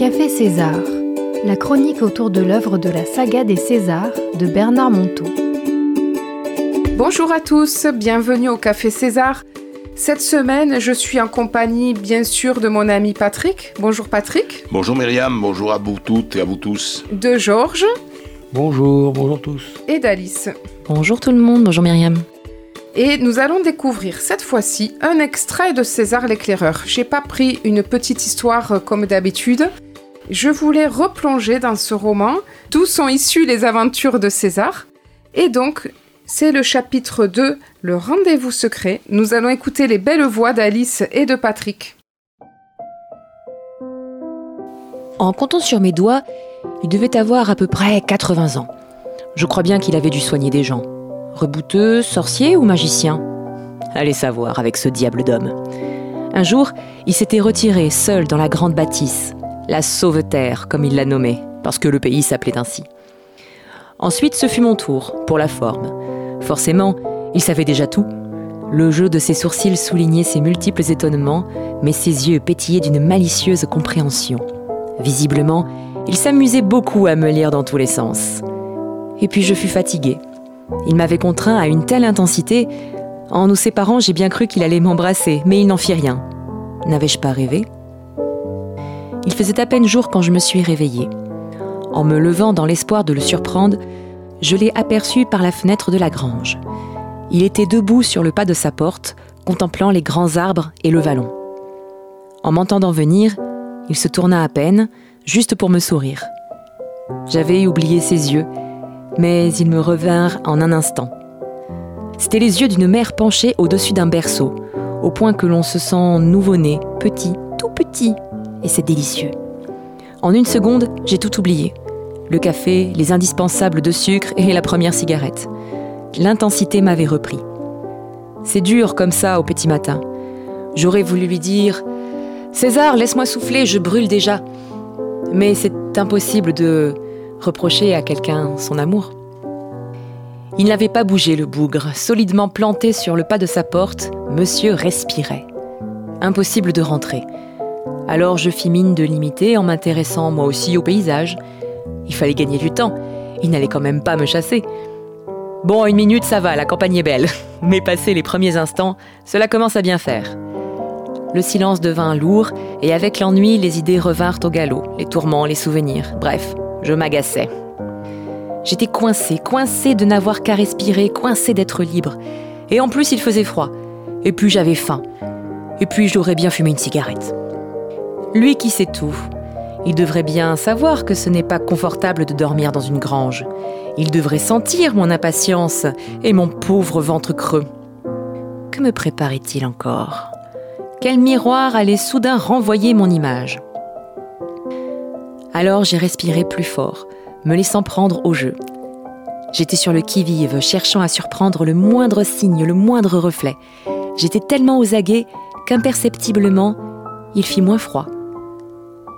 Café César, la chronique autour de l'œuvre de la saga des Césars de Bernard Monteau. Bonjour à tous, bienvenue au Café César. Cette semaine, je suis en compagnie bien sûr de mon ami Patrick. Bonjour Patrick. Bonjour Myriam, bonjour à vous toutes et à vous tous. De Georges. Bonjour, bonjour tous. Et d'Alice. Bonjour tout le monde, bonjour Myriam. Et nous allons découvrir cette fois-ci un extrait de César l'éclaireur. J'ai pas pris une petite histoire euh, comme d'habitude. Je voulais replonger dans ce roman d'où sont issues les aventures de César. Et donc, c'est le chapitre 2, le rendez-vous secret. Nous allons écouter les belles voix d'Alice et de Patrick. En comptant sur mes doigts, il devait avoir à peu près 80 ans. Je crois bien qu'il avait dû soigner des gens. Rebouteux, sorcier ou magicien? Allez savoir avec ce diable d'homme. Un jour, il s'était retiré seul dans la grande bâtisse, la Sauveterre comme il l'a nommée, parce que le pays s'appelait ainsi. Ensuite, ce fut mon tour, pour la forme. Forcément, il savait déjà tout. Le jeu de ses sourcils soulignait ses multiples étonnements, mais ses yeux pétillaient d'une malicieuse compréhension. Visiblement, il s'amusait beaucoup à me lire dans tous les sens. Et puis je fus fatiguée. Il m'avait contraint à une telle intensité. En nous séparant, j'ai bien cru qu'il allait m'embrasser, mais il n'en fit rien. N'avais-je pas rêvé? Il faisait à peine jour quand je me suis réveillée. En me levant dans l'espoir de le surprendre, je l'ai aperçu par la fenêtre de la grange. Il était debout sur le pas de sa porte, contemplant les grands arbres et le vallon. En m'entendant venir, il se tourna à peine, juste pour me sourire. J'avais oublié ses yeux, mais ils me revinrent en un instant. C'étaient les yeux d'une mère penchée au-dessus d'un berceau, au point que l'on se sent nouveau-né, petit, tout petit, et c'est délicieux. En une seconde, j'ai tout oublié. Le café, les indispensables de sucre et la première cigarette. L'intensité m'avait repris. C'est dur comme ça au petit matin. J'aurais voulu lui dire César, laisse-moi souffler, je brûle déjà. Mais c'est impossible de reprocher à quelqu'un son amour. Il n'avait pas bougé le bougre, solidement planté sur le pas de sa porte, monsieur respirait. Impossible de rentrer. Alors je fis mine de l'imiter en m'intéressant moi aussi au paysage. Il fallait gagner du temps, il n'allait quand même pas me chasser. Bon, une minute, ça va, la campagne est belle. Mais passé les premiers instants, cela commence à bien faire. Le silence devint lourd, et avec l'ennui, les idées revinrent au galop, les tourments, les souvenirs. Bref, je m'agaçais. J'étais coincé, coincé de n'avoir qu'à respirer, coincé d'être libre. Et en plus, il faisait froid. Et puis j'avais faim. Et puis j'aurais bien fumé une cigarette. Lui qui sait tout, il devrait bien savoir que ce n'est pas confortable de dormir dans une grange. Il devrait sentir mon impatience et mon pauvre ventre creux. Que me préparait-il encore? Quel miroir allait soudain renvoyer mon image? Alors j'ai respiré plus fort, me laissant prendre au jeu. J'étais sur le qui-vive, cherchant à surprendre le moindre signe, le moindre reflet. J'étais tellement aux aguets qu'imperceptiblement, il fit moins froid.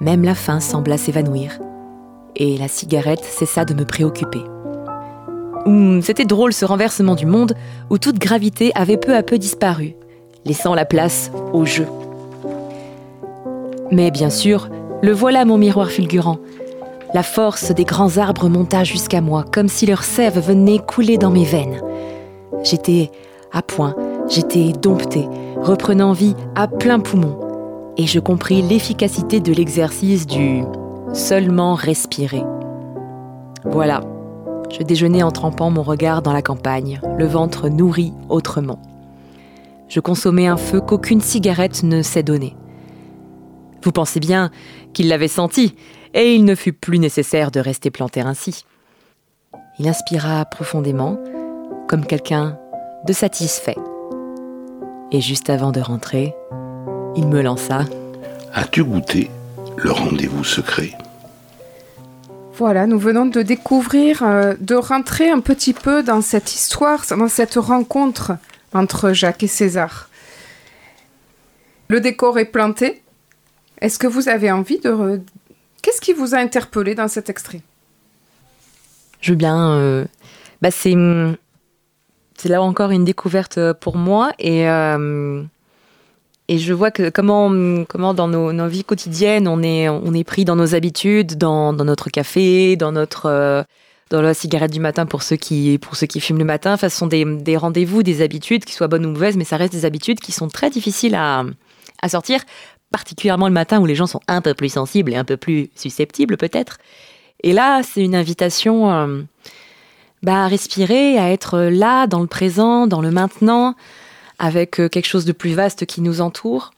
Même la faim sembla s'évanouir, et la cigarette cessa de me préoccuper. Hum, C'était drôle ce renversement du monde où toute gravité avait peu à peu disparu, laissant la place au jeu. Mais bien sûr, le voilà mon miroir fulgurant. La force des grands arbres monta jusqu'à moi, comme si leur sève venait couler dans mes veines. J'étais à point, j'étais dompté, reprenant vie à plein poumon et je compris l'efficacité de l'exercice du seulement respirer. Voilà, je déjeunais en trempant mon regard dans la campagne, le ventre nourri autrement. Je consommais un feu qu'aucune cigarette ne sait donner. Vous pensez bien qu'il l'avait senti, et il ne fut plus nécessaire de rester planté ainsi. Il inspira profondément, comme quelqu'un de satisfait. Et juste avant de rentrer, il me lança. As-tu goûté le rendez-vous secret? Voilà, nous venons de découvrir, euh, de rentrer un petit peu dans cette histoire, dans cette rencontre entre Jacques et César. Le décor est planté. Est-ce que vous avez envie de... re- Qu'est-ce qui vous a interpellé dans cet extrait? Je veux bien. euh, bah c'est, c'est là encore une découverte pour moi et euh, Et je vois que comment, comment dans nos, vies quotidiennes, on est, on est pris dans nos habitudes, dans, notre café, dans notre euh, dans la cigarette du matin pour ceux qui, pour ceux qui fument le matin. Enfin, ce sont des, des rendez-vous, des habitudes, qui soient bonnes ou mauvaises, mais ça reste des habitudes qui sont très difficiles à, à sortir, particulièrement le matin où les gens sont un peu plus sensibles et un peu plus susceptibles peut-être. Et là, c'est une invitation euh, bah, à respirer, à être là, dans le présent, dans le maintenant, avec euh, quelque chose de plus vaste qui nous entoure.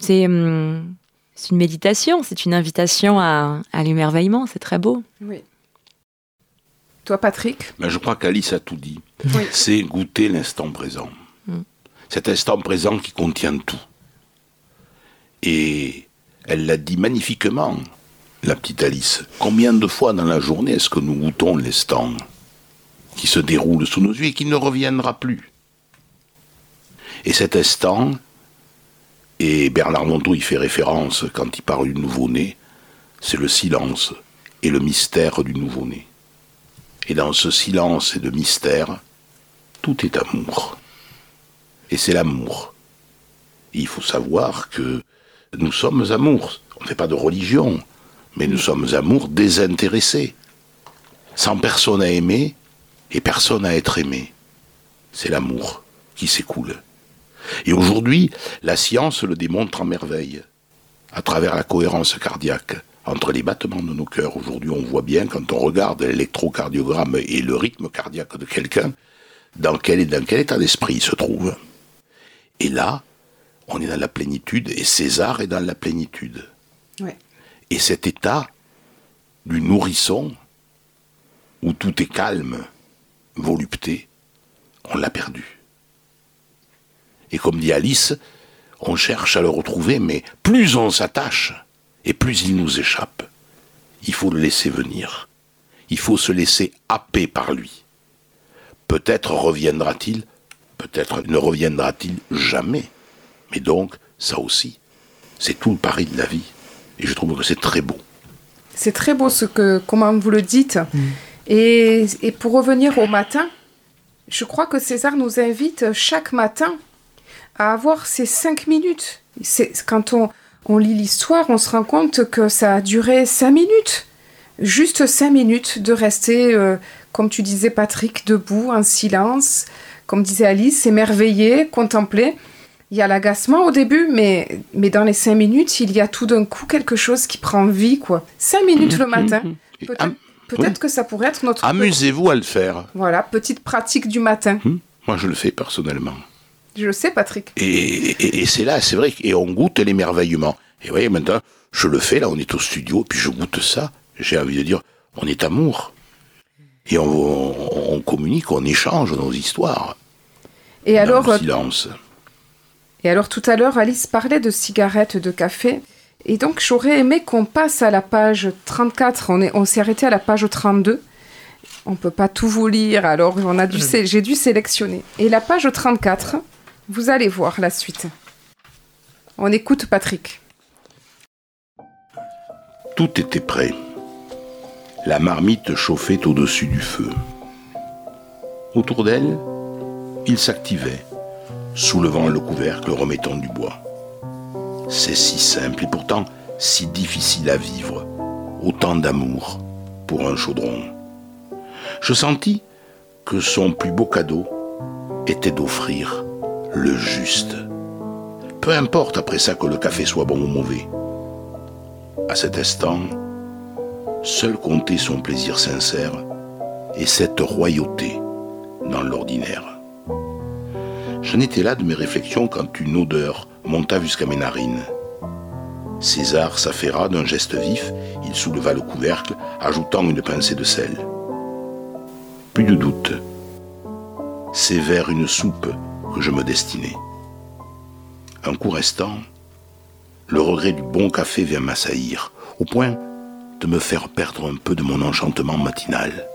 C'est hum, c'est une méditation, c'est une invitation à, à l'émerveillement, c'est très beau. Oui. Toi, Patrick? Mais je crois qu'Alice a tout dit. Oui. C'est goûter l'instant présent. Mm. Cet instant présent qui contient tout. Et elle l'a dit magnifiquement, la petite Alice. Combien de fois dans la journée est-ce que nous goûtons l'instant qui se déroule sous nos yeux et qui ne reviendra plus? Et cet instant, et Bernard Monteau y fait référence quand il parle du nouveau-né, c'est le silence et le mystère du nouveau-né. Et dans ce silence et de mystère, tout est amour. Et c'est l'amour. Il faut savoir que nous sommes amour. On ne fait pas de religion, mais nous sommes amour désintéressés. Sans personne à aimer et personne à être aimé. C'est l'amour qui s'écoule. Et aujourd'hui, la science le démontre en merveille, à travers la cohérence cardiaque entre les battements de nos cœurs. Aujourd'hui, on voit bien, quand on regarde l'électrocardiogramme et le rythme cardiaque de quelqu'un, dans quel, dans quel état d'esprit il se trouve. Et là, on est dans la plénitude, et César est dans la plénitude. Ouais. Et cet état du nourrisson, où tout est calme, volupté, on l'a perdu. Et comme dit Alice, on cherche à le retrouver, mais plus on s'attache, et plus il nous échappe. Il faut le laisser venir. Il faut se laisser happer par lui. Peut-être reviendra-t-il, peut-être ne reviendra-t-il jamais. Mais donc, ça aussi, c'est tout le pari de la vie. Et je trouve que c'est très beau. C'est très beau ce que, comment vous le dites. Et, et pour revenir au matin, je crois que César nous invite chaque matin à avoir ces cinq minutes. C'est, quand on, on lit l'histoire, on se rend compte que ça a duré cinq minutes. Juste cinq minutes de rester, euh, comme tu disais Patrick, debout, en silence. Comme disait Alice, s'émerveiller, contempler. Il y a l'agacement au début, mais, mais dans les cinq minutes, il y a tout d'un coup quelque chose qui prend vie, quoi. Cinq minutes le matin. Et Peut-être, oui. que ça pourrait être notre... Amusez-vous à le faire. Voilà, petite pratique du matin. Hmm Moi, je le fais personnellement. Je le sais, Patrick. Et, et- et c'est là, c'est vrai, et on goûte l'émerveillement. Et vous voyez, maintenant, je le fais, là, on est au studio, puis je goûte ça. J'ai envie de dire, on est amour. Et on, on- on communique, on échange nos histoires. Et dans alors, le euh, silence. Et alors tout à l'heure, Alice parlait de cigarettes, de café. Et donc j'aurais aimé qu'on passe à la page 34. On est- on s'est arrêté à la page 32. On peut pas tout vous lire, alors on a dû sé- j'ai dû sélectionner. Et la page 34, vous allez voir la suite. On écoute Patrick. Tout était prêt. La marmite chauffait au-dessus du feu. Autour d'elle, il s'activait, soulevant le couvercle, remettant du bois. C'est si simple et pourtant si difficile à vivre. Autant d'amour pour un chaudron. Je sentis que son plus beau cadeau était d'offrir le juste. Peu importe après ça que le café soit bon ou mauvais. À cet instant, seul comptait son plaisir sincère et cette royauté dans l'ordinaire. J'en étais là de mes réflexions quand une odeur monta jusqu'à mes narines. César s'affaira d'un geste vif, il souleva le couvercle, ajoutant une pincée de sel. Plus de doute. C'est vers une soupe que je me destinais. Un coup restant, le regret du bon café vient m'assaillir, au point de me faire perdre un peu de mon enchantement matinal.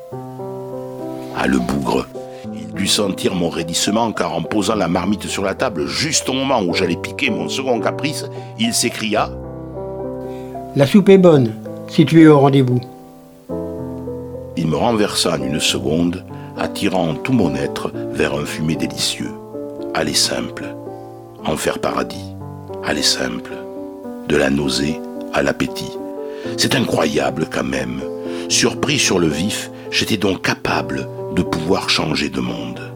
Ah, le bougre Il dut sentir mon raidissement car en posant la marmite sur la table, juste au moment où j'allais piquer mon second caprice, il s'écria La soupe est bonne, si tu es au rendez-vous. Il me renversa en une seconde, attirant tout mon être vers un fumet délicieux. Aller simple, en faire paradis. Est simple. De la nausée à l'appétit. C'est incroyable quand même. Surpris sur le vif, j'étais donc capable de pouvoir changer de monde.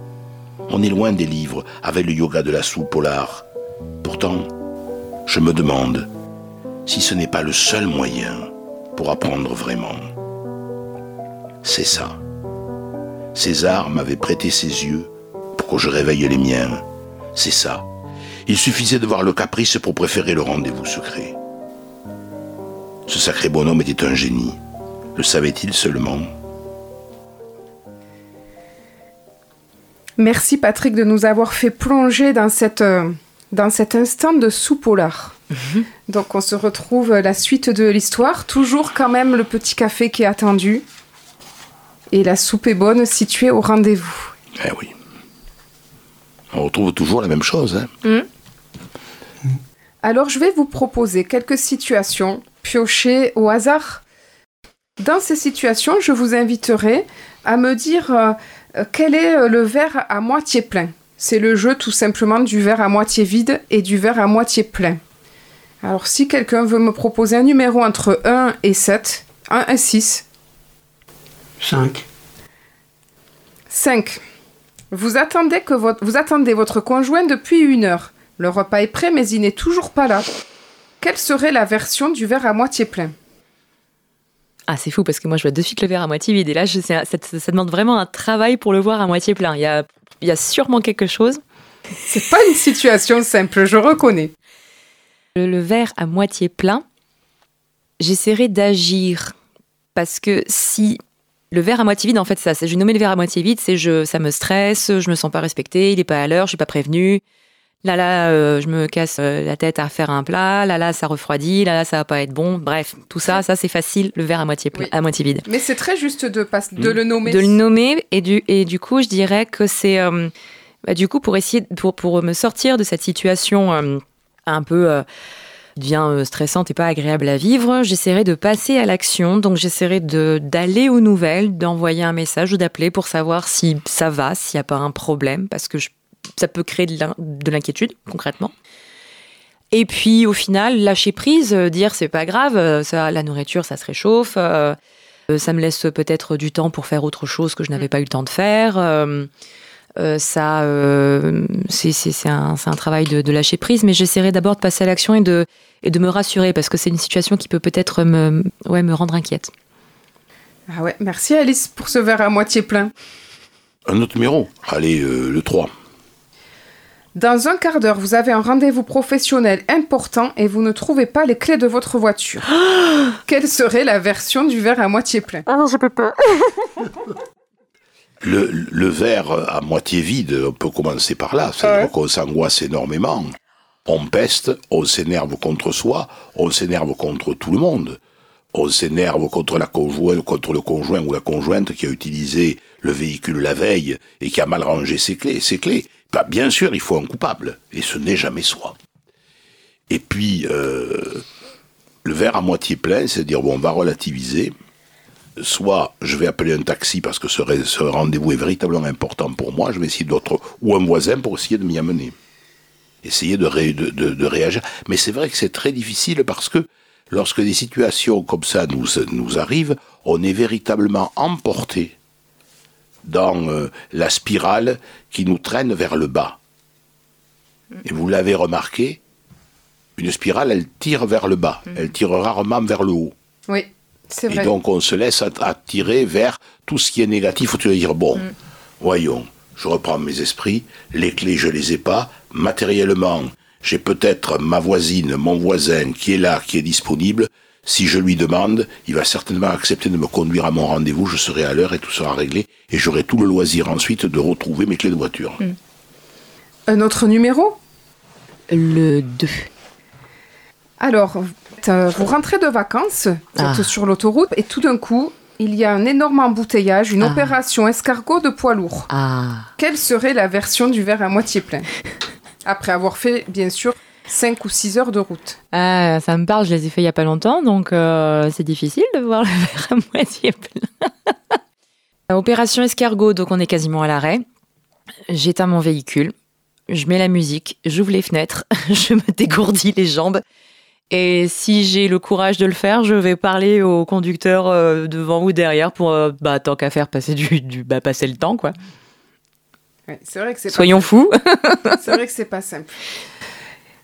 On est loin des livres avec le yoga de la soupe polar. Pourtant, je me demande si ce n'est pas le seul moyen pour apprendre vraiment. C'est ça. César m'avait prêté ses yeux que je réveille les miens. C'est ça. Il suffisait de voir le caprice pour préférer le rendez-vous secret. Ce sacré bonhomme était un génie. Le savait-il seulement? Merci Patrick de nous avoir fait plonger dans, cette, euh, dans cet instant de sous polar. Mhm. Donc on se retrouve la suite de l'histoire, toujours quand même le petit café qui est attendu et la soupe est bonne située au rendez-vous. Eh oui. On retrouve toujours la même chose. Hein. Mhm. Alors je vais vous proposer quelques situations piochées au hasard. Dans ces situations, je vous inviterai à me dire euh, euh, quel est euh, le verre à moitié plein. C'est le jeu tout simplement du verre à moitié vide et du verre à moitié plein. Alors si quelqu'un veut me proposer un numéro entre 1 et 7, 1 et 6. 5. 5. Vous attendez, que votre, vous attendez votre conjoint depuis une heure. Le repas est prêt, mais il n'est toujours pas là. Quelle serait la version du verre à moitié plein? Ah, c'est fou parce que moi je vois de suite le verre à moitié vide. Et là, je, ça, ça, demande vraiment un travail pour le voir à moitié plein. Il y a, il y a sûrement quelque chose. C'est pas une situation simple, je reconnais. Le, le verre à moitié plein, j'essaierai d'agir parce que si le verre à moitié vide, en fait, ça, je nommé le verre à moitié vide, c'est je, ça me stresse, je me sens pas respecté, il est pas à l'heure, je suis pas prévenu, Là, là, euh, je me casse euh, la tête à faire un plat. Là, là, ça refroidit. Là, là, ça va pas être bon. Bref, tout ça, ça c'est facile. Le verre à moitié plein, à moitié vide. Mais c'est très juste de, de le nommer. De le nommer et du et du coup, je dirais que c'est euh, bah, du coup pour essayer pour pour me sortir de cette situation un peu devient stressante et pas agréable à vivre, j'essaierai de passer à l'action. Donc j'essaierai d'aller aux nouvelles, d'envoyer un message ou d'appeler pour savoir si ça va, s'il n'y a pas un problème, parce que je ça peut créer de l'inquiétude, concrètement. Et puis au final, lâcher prise, euh, dire c'est pas grave, euh, ça, la nourriture ça se réchauffe, euh, ça me laisse peut-être du temps pour faire autre chose que je n'avais mm. pas eu le temps de faire. Ça, c'est un, un, travail de, lâcher prise, mais j'essaierai d'abord de passer à l'action et de, et de me rassurer parce que c'est une situation qui peut peut-être me, ouais, me rendre inquiète. Ah ouais, merci Alice pour ce verre à moitié plein. Un autre numéro, allez, le 3. Dans un quart d'heure, vous avez un rendez-vous professionnel important et vous ne trouvez pas les clés de votre voiture. Quelle serait la version du verre à moitié plein? Ah non, je peux pas. Le, verre à moitié vide, on peut commencer par là. C'est-à-dire qu'on s'angoisse énormément. On peste, on s'énerve contre soi, on s'énerve contre tout le monde. On s'énerve contre la conjointe, contre le conjoint ou la conjointe qui a utilisé le véhicule la veille et qui a mal rangé ses clés. Ses clés. Bah, bien sûr, il faut un coupable, et ce n'est jamais soi. Et puis, euh, le verre à moitié plein, c'est dire, bon, on va relativiser. Soit je vais appeler un taxi parce que ce, ce rendez-vous est véritablement important pour moi, je vais essayer d'autres, ou un voisin pour essayer de m'y amener. Essayer de, de, de, réagir. Mais c'est vrai que c'est très difficile parce que lorsque des situations comme ça nous, nous arrivent, on est véritablement emporté dans euh, la spirale qui nous traîne vers le bas. Et vous l'avez remarqué, une spirale, elle tire vers le bas. Mm. Elle tire rarement vers le haut. Oui, vrai. Et donc on se laisse attirer vers tout ce qui est négatif. Faut dire bon, mm. voyons, je reprends mes esprits. Les clés, je les ai pas. Matériellement, j'ai peut-être ma voisine, mon voisin qui est là, qui est disponible. Si je lui demande, il va certainement accepter de me conduire à mon rendez-vous, je serai à l'heure et tout sera réglé, et j'aurai tout le loisir ensuite de retrouver mes clés de voiture. Hmm. Un autre numéro? Le 2. Alors, euh, vous rentrez de vacances, vous êtes ah. sur l'autoroute, et tout d'un coup, il y a un énorme embouteillage, une ah. opération escargot de poids lourd. Ah. Quelle serait la version du verre à moitié plein? Après avoir fait, bien sûr, 5 ou 6 heures de route. Ah, ça me parle, je les ai fait il n'y a pas longtemps, donc euh, c'est difficile de voir le verre à moitié plein. Opération escargot, donc on est quasiment à l'arrêt. J'éteins mon véhicule. je mets la musique, j'ouvre les fenêtres, je me dégourdis les jambes. Et si j'ai le courage de le faire, je vais parler au conducteur euh, devant ou derrière pour, euh, bah, tant qu'à faire, passer du, du bah, passer le temps, quoi. Ouais, c'est vrai que c'est Soyons fous. C'est vrai que c'est pas simple.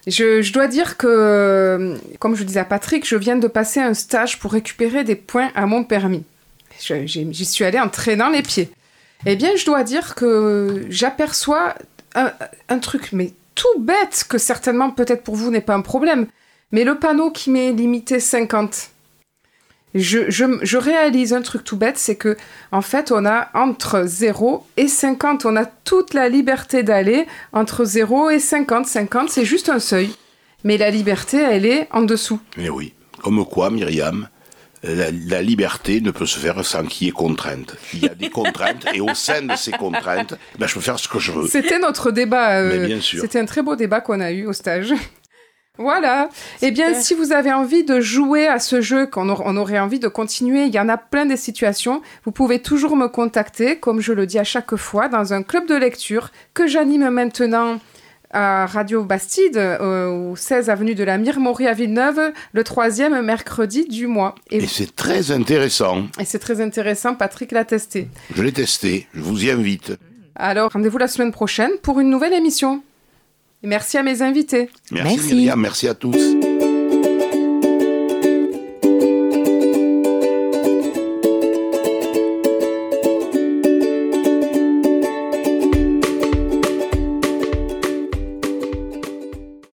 Je, je dois dire que, comme je disais à Patrick, je viens de passer un stage pour récupérer des points à mon permis. J'y suis allée en traînant les pieds. Eh bien, je dois dire que j'aperçois un, un truc, mais tout bête, que certainement peut-être pour vous n'est pas un problème, mais le panneau qui m'est limité 50. Je, je, je réalise un truc tout bête, c'est que en fait, on a entre 0 et 50, on a toute la liberté d'aller entre 0 et 50. 50, c'est juste un seuil. Mais la liberté, elle est en dessous. Mais oui. Comme quoi, Myriam, la, la liberté ne peut se faire sans qu'il y ait contrainte. Il y a des contraintes, et au sein de ces contraintes, ben, je peux faire ce que je veux. C'était notre débat. euh, Mais bien sûr. C'était un très beau débat qu'on a eu au stage. Voilà. Eh bien, si vous avez envie de jouer à ce jeu, qu'on aur- on aurait envie de continuer, il y en a plein des situations, vous pouvez toujours me contacter, comme je le dis à chaque fois, dans un club de lecture que j'anime maintenant à Radio Bastide, euh, au 16 avenue de la Mirmorie à Villeneuve, le troisième mercredi du mois. Et, Et c'est très intéressant. et c'est très intéressant, Patrick l'a testé. Je l'ai testé. Je vous y invite. Alors, rendez-vous la semaine prochaine pour une nouvelle émission. Merci à mes invités. Merci, Merci. Myriam. Merci à tous.